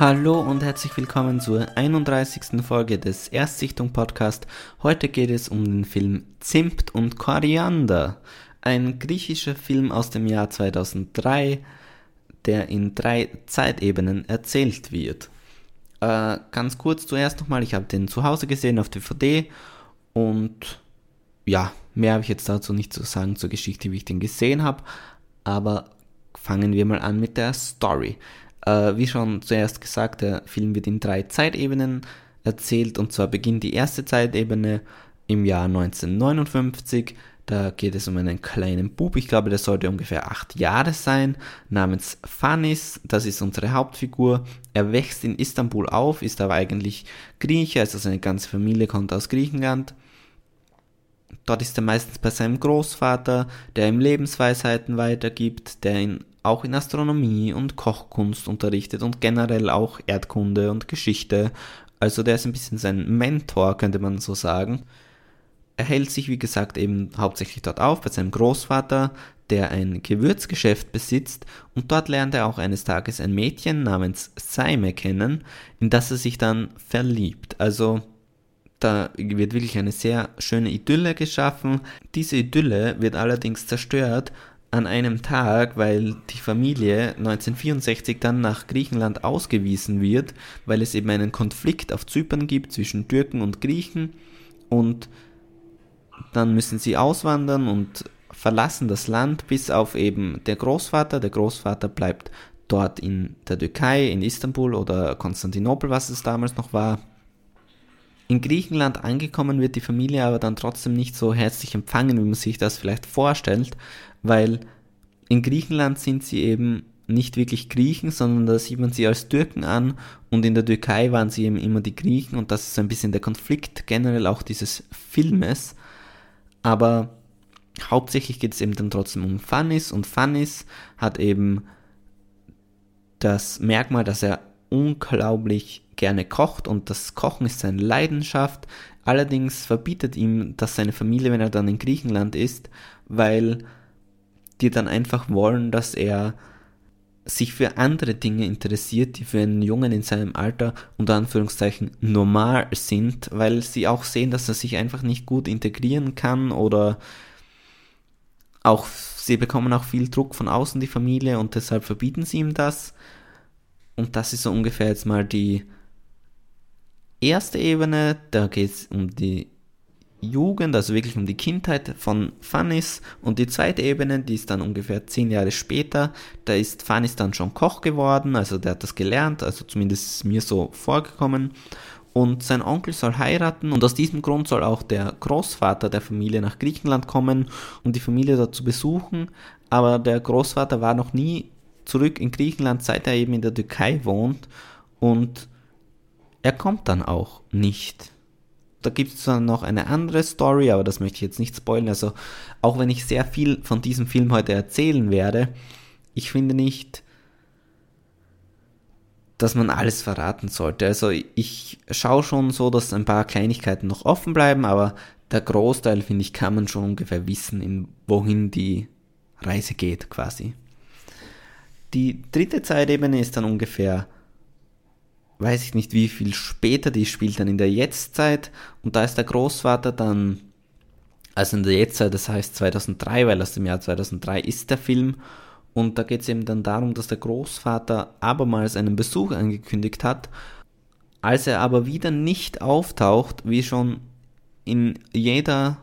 Hallo und herzlich willkommen zur 31. Folge des Erstsichtung Podcast. Heute geht es um den Film Zimt und Koriander, ein griechischer Film aus dem Jahr 2003, der in drei Zeitebenen erzählt wird. Äh, ganz kurz zuerst nochmal, ich habe den zu Hause gesehen auf DVD und ja, mehr habe ich jetzt dazu nicht zu sagen zur Geschichte, wie ich den gesehen habe, aber fangen wir mal an mit der Story. Äh, wie schon zuerst gesagt, der Film wird in drei Zeitebenen erzählt und zwar beginnt die erste Zeitebene im Jahr 1959. Da geht es um einen kleinen Bub, ich glaube, der sollte ungefähr acht Jahre sein, namens Fanis, das ist unsere Hauptfigur. Er wächst in Istanbul auf, ist aber eigentlich Grieche, also seine ganze Familie kommt aus Griechenland. Dort ist er meistens bei seinem Großvater, der ihm Lebensweisheiten weitergibt, der ihn auch in Astronomie und Kochkunst unterrichtet und generell auch Erdkunde und Geschichte. Also der ist ein bisschen sein Mentor, könnte man so sagen. Er hält sich, wie gesagt, eben hauptsächlich dort auf bei seinem Großvater, der ein Gewürzgeschäft besitzt und dort lernt er auch eines Tages ein Mädchen namens Saime kennen, in das er sich dann verliebt. Also da wird wirklich eine sehr schöne Idylle geschaffen. Diese Idylle wird allerdings zerstört an einem Tag, weil die Familie 1964 dann nach Griechenland ausgewiesen wird, weil es eben einen Konflikt auf Zypern gibt zwischen Türken und Griechen und dann müssen sie auswandern und verlassen das Land bis auf eben der Großvater. Der Großvater bleibt dort in der Türkei, in Istanbul oder Konstantinopel, was es damals noch war. In Griechenland angekommen wird die Familie aber dann trotzdem nicht so herzlich empfangen, wie man sich das vielleicht vorstellt, weil in Griechenland sind sie eben nicht wirklich Griechen, sondern da sieht man sie als Türken an und in der Türkei waren sie eben immer die Griechen und das ist ein bisschen der Konflikt generell auch dieses Filmes. Aber hauptsächlich geht es eben dann trotzdem um Fannis und Fannis hat eben das Merkmal, dass er unglaublich gerne kocht und das Kochen ist seine Leidenschaft. Allerdings verbietet ihm das seine Familie, wenn er dann in Griechenland ist, weil die dann einfach wollen, dass er sich für andere Dinge interessiert, die für einen Jungen in seinem Alter unter Anführungszeichen normal sind, weil sie auch sehen, dass er sich einfach nicht gut integrieren kann oder auch sie bekommen auch viel Druck von außen die Familie und deshalb verbieten sie ihm das. Und das ist so ungefähr jetzt mal die erste Ebene, da geht es um die Jugend, also wirklich um die Kindheit von Fannis. Und die zweite Ebene, die ist dann ungefähr zehn Jahre später, da ist Fannis dann schon Koch geworden, also der hat das gelernt, also zumindest mir so vorgekommen. Und sein Onkel soll heiraten und aus diesem Grund soll auch der Großvater der Familie nach Griechenland kommen, um die Familie dort zu besuchen. Aber der Großvater war noch nie zurück in Griechenland, seit er eben in der Türkei wohnt. Und er kommt dann auch nicht da gibt es dann noch eine andere Story, aber das möchte ich jetzt nicht spoilen. Also, auch wenn ich sehr viel von diesem Film heute erzählen werde, ich finde nicht, dass man alles verraten sollte. Also, ich schaue schon so, dass ein paar Kleinigkeiten noch offen bleiben, aber der Großteil, finde ich, kann man schon ungefähr wissen, in wohin die Reise geht, quasi. Die dritte Zeitebene ist dann ungefähr weiß ich nicht wie viel später, die spielt dann in der Jetztzeit. Und da ist der Großvater dann, also in der Jetztzeit, das heißt 2003, weil aus dem Jahr 2003 ist der Film. Und da geht es eben dann darum, dass der Großvater abermals einen Besuch angekündigt hat, als er aber wieder nicht auftaucht, wie schon in jeder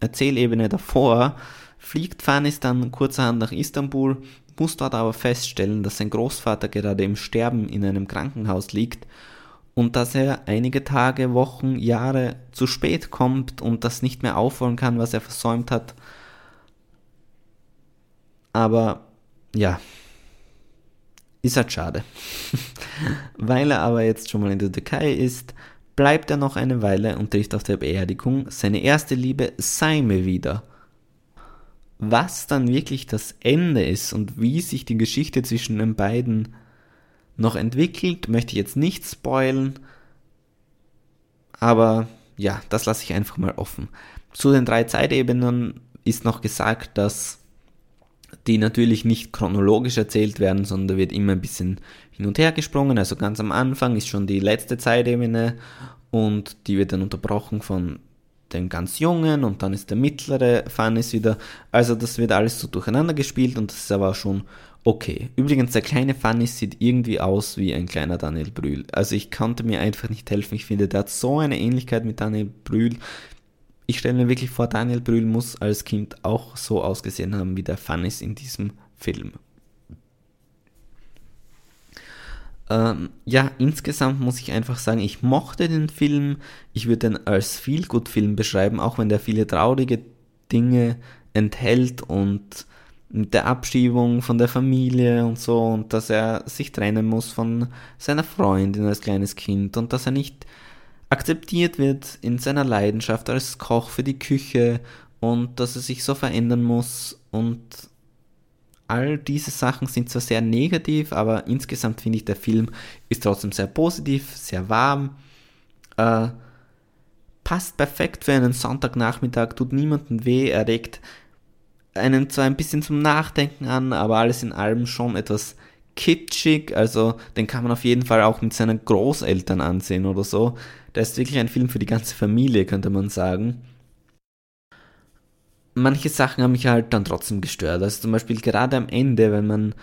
Erzählebene davor, fliegt Fanis dann kurzerhand nach Istanbul muss dort aber feststellen, dass sein Großvater gerade im Sterben in einem Krankenhaus liegt und dass er einige Tage, Wochen, Jahre zu spät kommt und das nicht mehr aufholen kann, was er versäumt hat. Aber ja, ist halt schade. Weil er aber jetzt schon mal in der Türkei ist, bleibt er noch eine Weile und trifft auf der Beerdigung seine erste Liebe Saime wieder was dann wirklich das Ende ist und wie sich die Geschichte zwischen den beiden noch entwickelt, möchte ich jetzt nicht spoilen. Aber ja, das lasse ich einfach mal offen. Zu den drei Zeitebenen ist noch gesagt, dass die natürlich nicht chronologisch erzählt werden, sondern da wird immer ein bisschen hin und her gesprungen. Also ganz am Anfang ist schon die letzte Zeitebene und die wird dann unterbrochen von dem ganz Jungen und dann ist der mittlere Fannis wieder. Also das wird alles so durcheinander gespielt und das ist aber schon okay. Übrigens, der kleine Fannis sieht irgendwie aus wie ein kleiner Daniel Brühl. Also ich konnte mir einfach nicht helfen. Ich finde, der hat so eine Ähnlichkeit mit Daniel Brühl. Ich stelle mir wirklich vor, Daniel Brühl muss als Kind auch so ausgesehen haben wie der Fannis in diesem Film. Ähm, ja, insgesamt muss ich einfach sagen, ich mochte den Film. Ich würde ihn als Feel-Good-Film beschreiben, auch wenn der viele traurige Dinge enthält und mit der Abschiebung von der Familie und so und dass er sich trennen muss von seiner Freundin als kleines Kind und dass er nicht akzeptiert wird in seiner Leidenschaft als Koch für die Küche und dass er sich so verändern muss und all diese Sachen sind zwar sehr negativ, aber insgesamt finde ich, der Film ist trotzdem sehr positiv, sehr warm, äh, passt perfekt für einen Sonntagnachmittag, tut niemandem weh, er regt einen zwar ein bisschen zum Nachdenken an, aber alles in allem schon etwas kitschig, also den kann man auf jeden Fall auch mit seinen Großeltern ansehen oder so. Der ist wirklich ein Film für die ganze Familie, könnte man sagen manche Sachen haben mich halt dann trotzdem gestört. Also zum Beispiel gerade am Ende, wenn man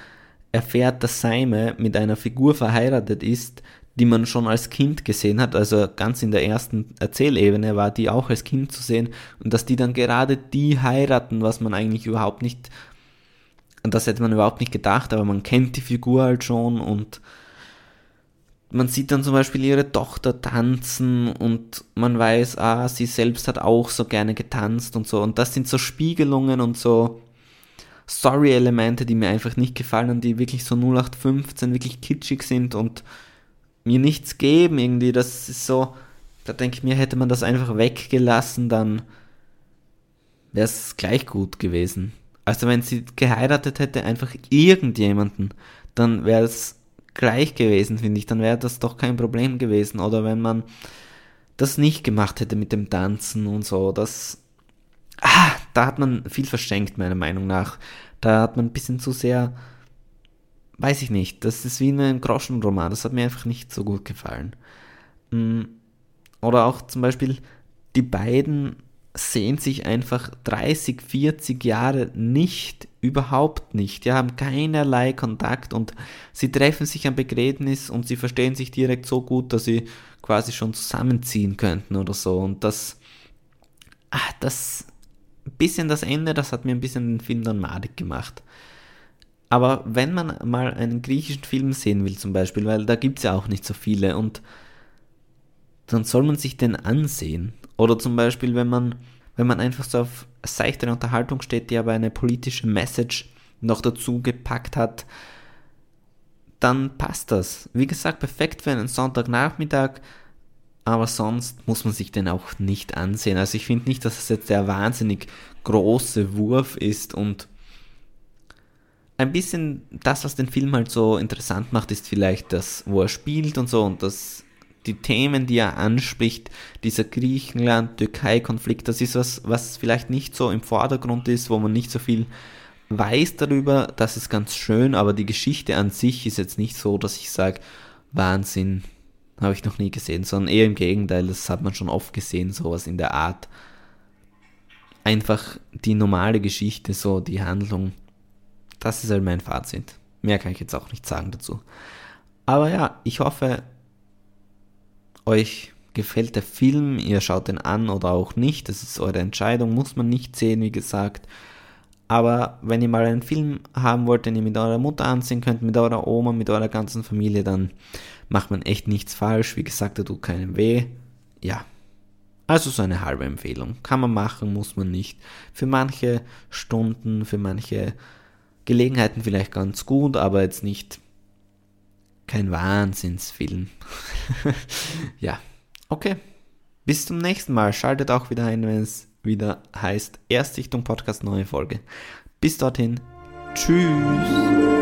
erfährt, dass Saime mit einer Figur verheiratet ist, die man schon als Kind gesehen hat, also ganz in der ersten Erzählebene war die auch als Kind zu sehen. Und dass die dann gerade die heiraten, was man eigentlich überhaupt nicht, das hätte man überhaupt nicht gedacht, aber man kennt die Figur halt schon und man sieht dann zum Beispiel ihre Tochter tanzen und man weiß, ah, sie selbst hat auch so gerne getanzt und so. Und das sind so Spiegelungen und so Story-Elemente, die mir einfach nicht gefallen und die wirklich so 0815 wirklich kitschig sind und mir nichts geben irgendwie. Das ist so, da denke ich mir, hätte man das einfach weggelassen, dann wäre es gleich gut gewesen. Also wenn sie geheiratet hätte, einfach irgendjemanden, dann wäre es gleich gewesen, finde ich, dann wäre das doch kein Problem gewesen. Oder wenn man das nicht gemacht hätte mit dem Tanzen und so, das. Ah, da hat man viel verschenkt, meiner Meinung nach. Da hat man ein bisschen zu sehr. Weiß ich nicht, das ist wie in einem Groschenroman, das hat mir einfach nicht so gut gefallen. Mm, oder auch zum Beispiel die beiden sehen sich einfach 30, 40 Jahre nicht, überhaupt nicht. Die haben keinerlei Kontakt und sie treffen sich am Begräbnis und sie verstehen sich direkt so gut, dass sie quasi schon zusammenziehen könnten oder so. Und das, ach, das, bisschen das Ende, das hat mir ein bisschen den Film dann madig gemacht. Aber wenn man mal einen griechischen Film sehen will zum Beispiel, weil da gibt es ja auch nicht so viele und dann soll man sich den ansehen. Oder zum Beispiel, wenn man, wenn man einfach so auf seichtere Unterhaltung steht, die aber eine politische Message noch dazu gepackt hat, dann passt das. Wie gesagt, perfekt für einen Sonntagnachmittag, aber sonst muss man sich den auch nicht ansehen. Also ich finde nicht, dass es jetzt der wahnsinnig große Wurf ist und ein bisschen das, was den Film halt so interessant macht, ist vielleicht das, wo er spielt und so und das die Themen, die er anspricht, dieser Griechenland-Türkei-Konflikt, das ist was, was vielleicht nicht so im Vordergrund ist, wo man nicht so viel weiß darüber. Das ist ganz schön, aber die Geschichte an sich ist jetzt nicht so, dass ich sage, Wahnsinn, habe ich noch nie gesehen, sondern eher im Gegenteil, das hat man schon oft gesehen, sowas in der Art. Einfach die normale Geschichte, so die Handlung. Das ist halt mein Fazit. Mehr kann ich jetzt auch nicht sagen dazu. Aber ja, ich hoffe, euch gefällt der Film, ihr schaut den an oder auch nicht, das ist eure Entscheidung, muss man nicht sehen, wie gesagt. Aber wenn ihr mal einen Film haben wollt, den ihr mit eurer Mutter ansehen könnt, mit eurer Oma, mit eurer ganzen Familie, dann macht man echt nichts falsch. Wie gesagt, er tut keinem weh. Ja. Also so eine halbe Empfehlung. Kann man machen, muss man nicht. Für manche Stunden, für manche Gelegenheiten vielleicht ganz gut, aber jetzt nicht kein Wahnsinnsfilm. ja, okay. Bis zum nächsten Mal. Schaltet auch wieder ein, wenn es wieder heißt Erstsichtung Podcast neue Folge. Bis dorthin. Tschüss.